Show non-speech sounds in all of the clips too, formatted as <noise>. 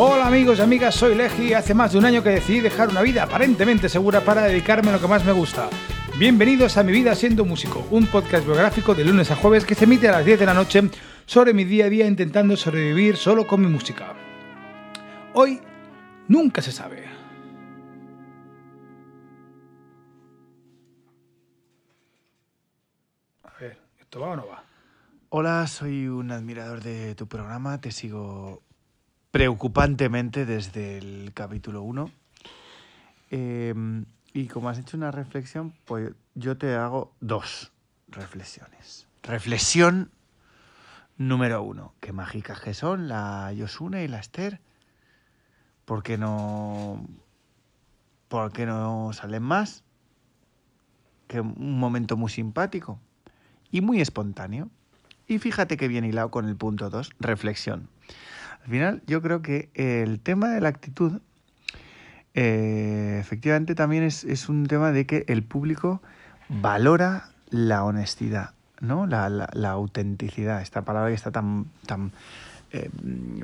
Hola amigos y amigas, soy Legi. Hace más de un año que decidí dejar una vida aparentemente segura para dedicarme a lo que más me gusta. Bienvenidos a Mi Vida Siendo Músico, un podcast biográfico de lunes a jueves que se emite a las 10 de la noche sobre mi día a día intentando sobrevivir solo con mi música. Hoy nunca se sabe. A ver, ¿esto va o no va? Hola, soy un admirador de tu programa, te sigo preocupantemente desde el capítulo 1. Em, y como has hecho una reflexión, pues yo te hago dos reflexiones. Reflexión número uno. Qué mágicas que son la Yosune y la Esther. ¿Por qué no, por qué no salen más? Que un momento muy simpático y muy espontáneo. Y fíjate que bien hilado con el punto 2, reflexión. Al final yo creo que el tema de la actitud eh, efectivamente también es, es, un tema de que el público valora la honestidad, ¿no? La, la, autenticidad, esta palabra que está tan, tan eh,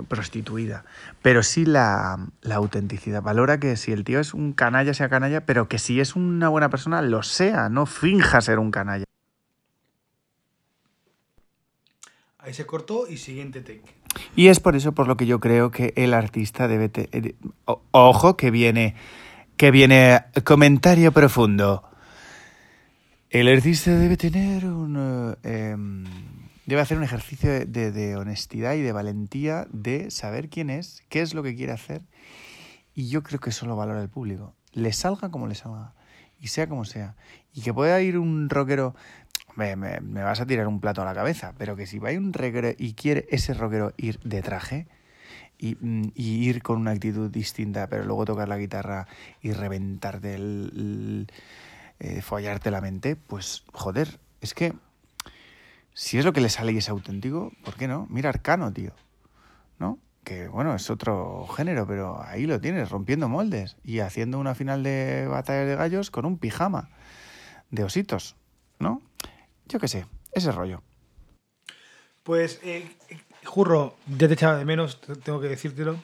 prostituida, pero sí la, la, autenticidad. Valora que si el tío es un canalla, sea canalla, pero que si es una buena persona, lo sea, no finja ser un canalla. Ahí se cortó y siguiente take. Y es por eso por lo que yo creo que el artista debe... Te... eh, Ojo, que viene, que viene comentario profundo. El artista debe tener un... Eh, debe hacer un ejercicio de, de, honestidad y de valentía de saber quién es, qué es lo que quiere hacer. Y yo creo que eso lo valora el público. Le salga como le salga. Y sea como sea. Y que pueda ir un rockero me, me, vas a tirar un plato a la cabeza, pero que si va un rockero y quiere ese rockero ir de traje y, y, ir con una actitud distinta, pero luego tocar la guitarra y reventarte el eh, follarte la mente, pues joder, es que si es lo que le sale y es auténtico, ¿por qué no? Mira Arcano, tío, ¿no? Que bueno, es otro género, pero ahí lo tienes, rompiendo moldes y haciendo una final de batalla de gallos con un pijama de ositos, ¿no? Yo qué sé, ese rollo. Pues, eh, Jurro, ya te echaba de menos, tengo que decírtelo.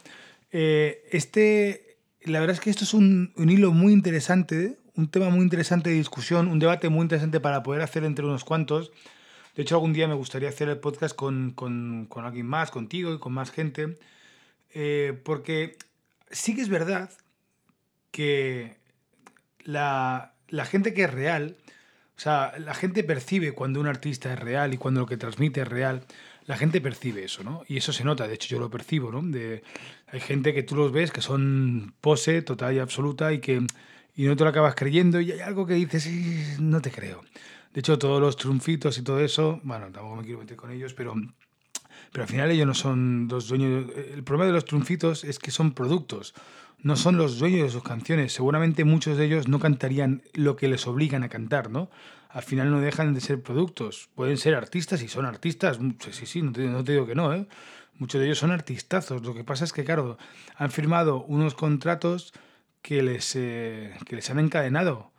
Eh, este, la verdad es que esto es un, un, hilo muy interesante, un tema muy interesante de discusión, un debate muy interesante para poder hacer entre unos cuantos. De hecho, algún día me gustaría hacer el podcast con, con, con alguien más, contigo y con más gente, eh, porque sí que es verdad que la, la gente que es real, o sea, la gente percibe cuando un artista es real y cuando lo que transmite es real. La gente percibe eso, ¿no? Y eso se nota, de hecho yo lo percibo, ¿no? De, hay gente que tú los ves que son pose total y absoluta y que y no te lo acabas creyendo y hay algo que dices, sí, no te creo. De hecho, todos los triunfitos y todo eso, bueno, tampoco me quiero meter con ellos, pero, pero al final ellos no son los dueños. El problema de los triunfitos es que son productos no son los dueños de sus canciones. Seguramente muchos de ellos no cantarían lo que les obligan a cantar, ¿no? Al final no dejan de ser productos. Pueden ser artistas y son artistas. Sí, sí, no te, no te digo que no, ¿eh? Muchos de ellos son artistazos. Lo que pasa es que, claro, han firmado unos contratos que les, eh, que les han encadenado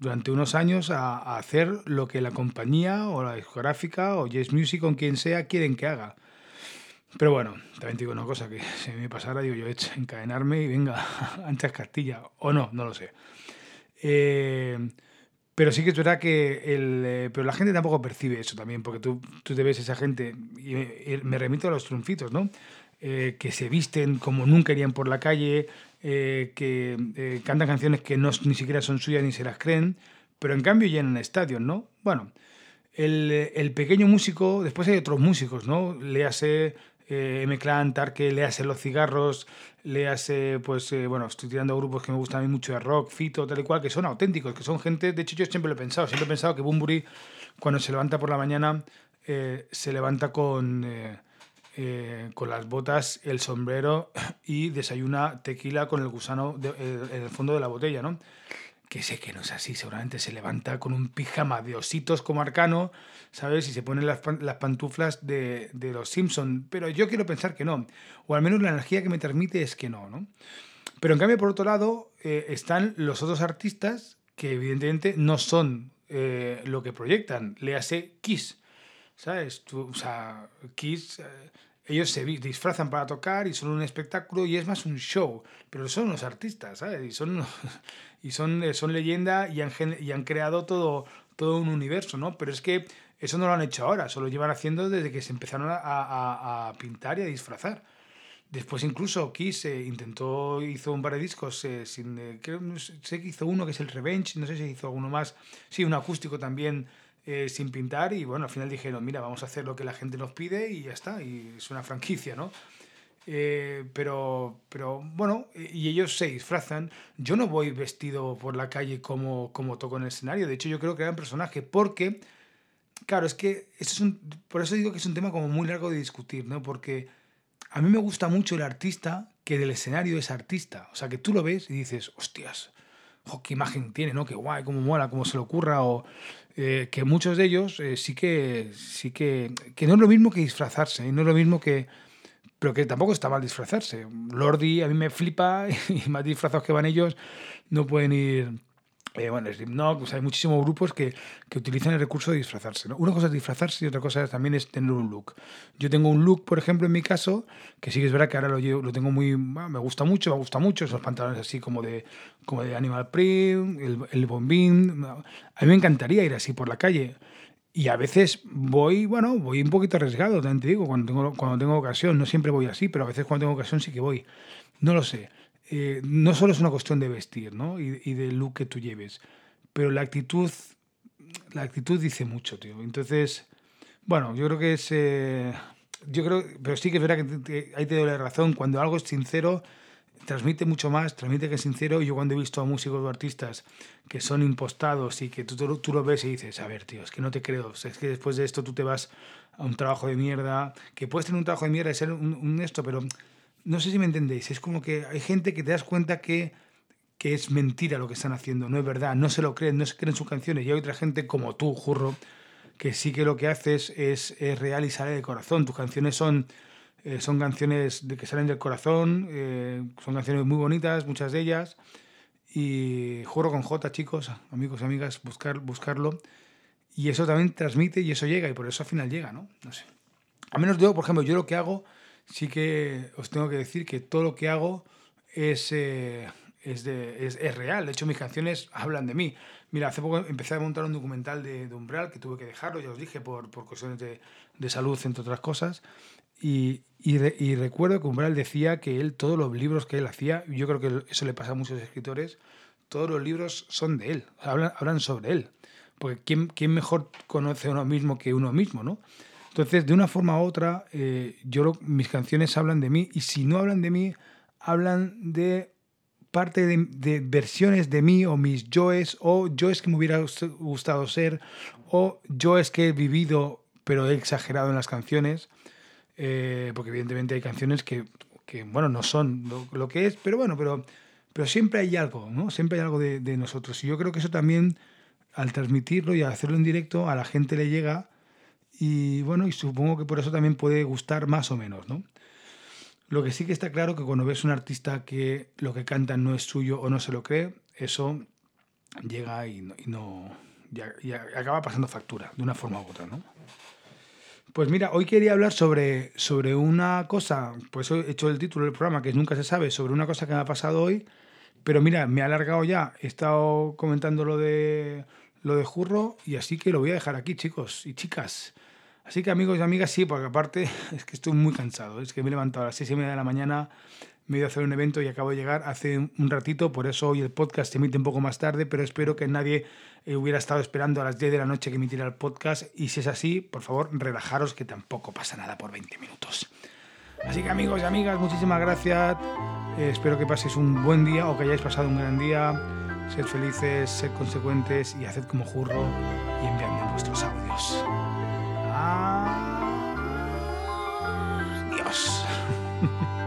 durante unos años a, a, hacer lo que la compañía o la discográfica o Yes Music o quien sea quieren que haga. Pero bueno, también te digo una cosa, que <laughs> si me pasara, digo yo, encadenarme y venga, <laughs> anchas Castilla. O no, no lo sé. Eh, pero sí que es verdad que el, eh, pero la gente tampoco percibe eso también, porque tú, tú te ves esa gente, y me, remito a los triunfitos, ¿no? Eh, que se visten como nunca irían por la calle, que cantan canciones que no, ni siquiera son suyas ni se las creen, pero en cambio llenan estadios, ¿no? Bueno, el, el, pequeño músico, después hay otros músicos, ¿no? Léase eh, M-Clan, Tarque, léase Los Cigarros, léase, pues, eh, bueno, estoy tirando grupos que me gustan a mí mucho de rock, Fito, tal y cual, que son auténticos, que son gente, de hecho yo siempre lo he pensado, siempre he pensado que Bumburi, cuando se levanta por la mañana, eh, se levanta con, eh, con las botas, el sombrero <laughs> y desayuna tequila con el gusano de, en el fondo de la botella, ¿no? Que sé que no es así, seguramente se levanta con un pijama de ositos como arcano, ¿sabes? Y se pone las, las pantuflas de, de los Simpson pero yo quiero pensar que no, o al menos la energía que me transmite es que no, ¿no? Pero en cambio, por otro lado, eh, están los otros artistas que evidentemente no son eh, lo que proyectan, le hace Kiss, ¿sabes? Tú, o sea, Kiss... Eh, ellos se disfrazan para tocar y son un espectáculo y es más un show, pero son unos artistas, ¿sabes? Y son, <laughs> y son, eh, son leyenda y han, y han creado todo, todo un universo, ¿no? Pero es que eso no lo han hecho ahora, eso lo llevan haciendo desde que se empezaron a, a- a pintar y a disfrazar. Después incluso Kiss eh, intentó, hizo un par de discos, eh, sin, eh, creo, no sé que hizo uno que es el Revenge, no sé si hizo alguno más, sí, un acústico también eh, sin pintar y bueno, al final dijeron, mira, vamos a hacer lo que la gente nos pide y ya está, y es una franquicia, ¿no? Eh, pero, pero bueno, y ellos se disfrazan. Yo no voy vestido por la calle como, como toco en el escenario, de hecho yo creo que era un personaje porque, claro, es que eso es un, por eso digo que es un tema como muy largo de discutir, ¿no? Porque a mí me gusta mucho el artista que del escenario es artista. O sea, que tú lo ves y dices, hostias, jo, qué imagen tiene, ¿no? Qué guay, cómo mola, cómo se le ocurra. O eh, que muchos de ellos eh, sí que sí que, que no es lo mismo que disfrazarse, y no es lo mismo que. Pero que tampoco está mal disfrazarse. Lordi a mí me flipa <laughs> y más disfrazados que van ellos no pueden ir. Eh, bueno, Slipknot, pues hay muchísimos grupos que, que utilizan el recurso de disfrazarse. ¿no? Una cosa es disfrazarse y otra cosa también es tener un look. Yo tengo un look, por ejemplo, en mi caso, que sí que es verdad que ahora lo, llevo- lo tengo muy... me gusta mucho, me gusta mucho, esos pantalones así como de, como de Animal Print, el, el bombín. A mí me encantaría ir así por la calle. Y a veces voy, bueno, voy un poquito arriesgado, también te digo, cuando tengo, cuando tengo ocasión. No siempre voy así, pero a veces cuando tengo ocasión sí que voy. No lo sé. Eh, no solo es una cuestión de vestir, ¿no? Y, y del look que tú lleves. Pero la actitud, la actitud dice mucho, tío. Entonces, bueno, yo creo que es... eh, yo creo, pero sí que es verdad que te- ahí te doy la razón. Cuando algo es sincero, transmite mucho más, transmite que es sincero. Y yo cuando he visto a músicos o artistas que son impostados y que tú, tú, tú lo ves y dices, a ver, tío, es que no te creo. Es que después de esto tú te vas a un trabajo de mierda, que puedes tener un trabajo de mierda y ser un, un esto, pero no sé si me entendéis. Es como que hay gente que te das cuenta que, que es mentira lo que están haciendo, no es verdad, no se lo creen, no se creen sus canciones. Y hay otra gente como tú, Jurro, que sí que lo que haces es, es real y sale del corazón. Tus canciones son, eh, son canciones de que salen del corazón, eh, son canciones muy bonitas, muchas de ellas. Y Jurro con J, chicos, amigos y amigas, buscar, buscarlo. Y eso también transmite y eso llega, y por eso al final llega, ¿no? No sé. A menos yo, por ejemplo, yo lo que hago, sí que os tengo que decir que todo lo que hago es, eh, es, de- es, es real. De hecho, mis canciones hablan de mí. Mira, hace poco empecé a montar un documental de, de Umbral que tuve que dejarlo, ya os dije, por, por cuestiones de, de salud, entre otras cosas. Y, y, re- y recuerdo que Umbral decía que él, todos los libros que él hacía, yo creo que eso le pasa a muchos escritores, todos los libros son de él, hablan, hablan sobre él. Porque ¿quién, quién mejor conoce a uno mismo que uno mismo, no? Entonces, de una forma u otra, eh, yo lo- mis canciones hablan de mí y si no hablan de mí, hablan de parte de, versiones de mí o mis yoes o yoes que me hubiera gust- gustado ser o yoes que he vivido pero he exagerado en las canciones eh, porque evidentemente hay canciones que, que, bueno, no son lo, lo que es, pero bueno, pero, pero siempre hay algo, ¿no? Siempre hay algo de, de nosotros. Y yo creo que eso también, al transmitirlo y al hacerlo en directo, a la gente le llega y bueno, y supongo que por eso también puede gustar más o menos, ¿no? Lo que sí que está claro que cuando ves un artista que lo que canta no es suyo o no se lo cree, eso llega y no, y no- acaba pasando factura de una forma u otra, ¿no? Pues mira, hoy quería hablar sobre, sobre una cosa, pues he hecho el título del programa, que Nunca se sabe, sobre una cosa que me ha pasado hoy, pero mira, me ha alargado ya, he estado comentando lo de, lo de Jurro y así que lo voy a dejar aquí, chicos y chicas. Así que amigos y amigas, sí, porque aparte <laughs> es que estoy muy cansado, es que me he levantado a las seis y media de la mañana, me he ido a hacer un evento y acabo de llegar hace un ratito, por eso hoy el podcast se emite un poco más tarde, pero espero que nadie eh, hubiera estado esperando a las 10 de la noche que emitiera el podcast y si es así, por favor, relajaros que tampoco pasa nada por 20 minutos. Así que amigos y amigas, muchísimas gracias. Eh, espero que paséis un buen día o que hayáis pasado un gran día. Sed felices, sed consecuentes y haced como jurro y enviadme vuestros audios. Adiós. <laughs>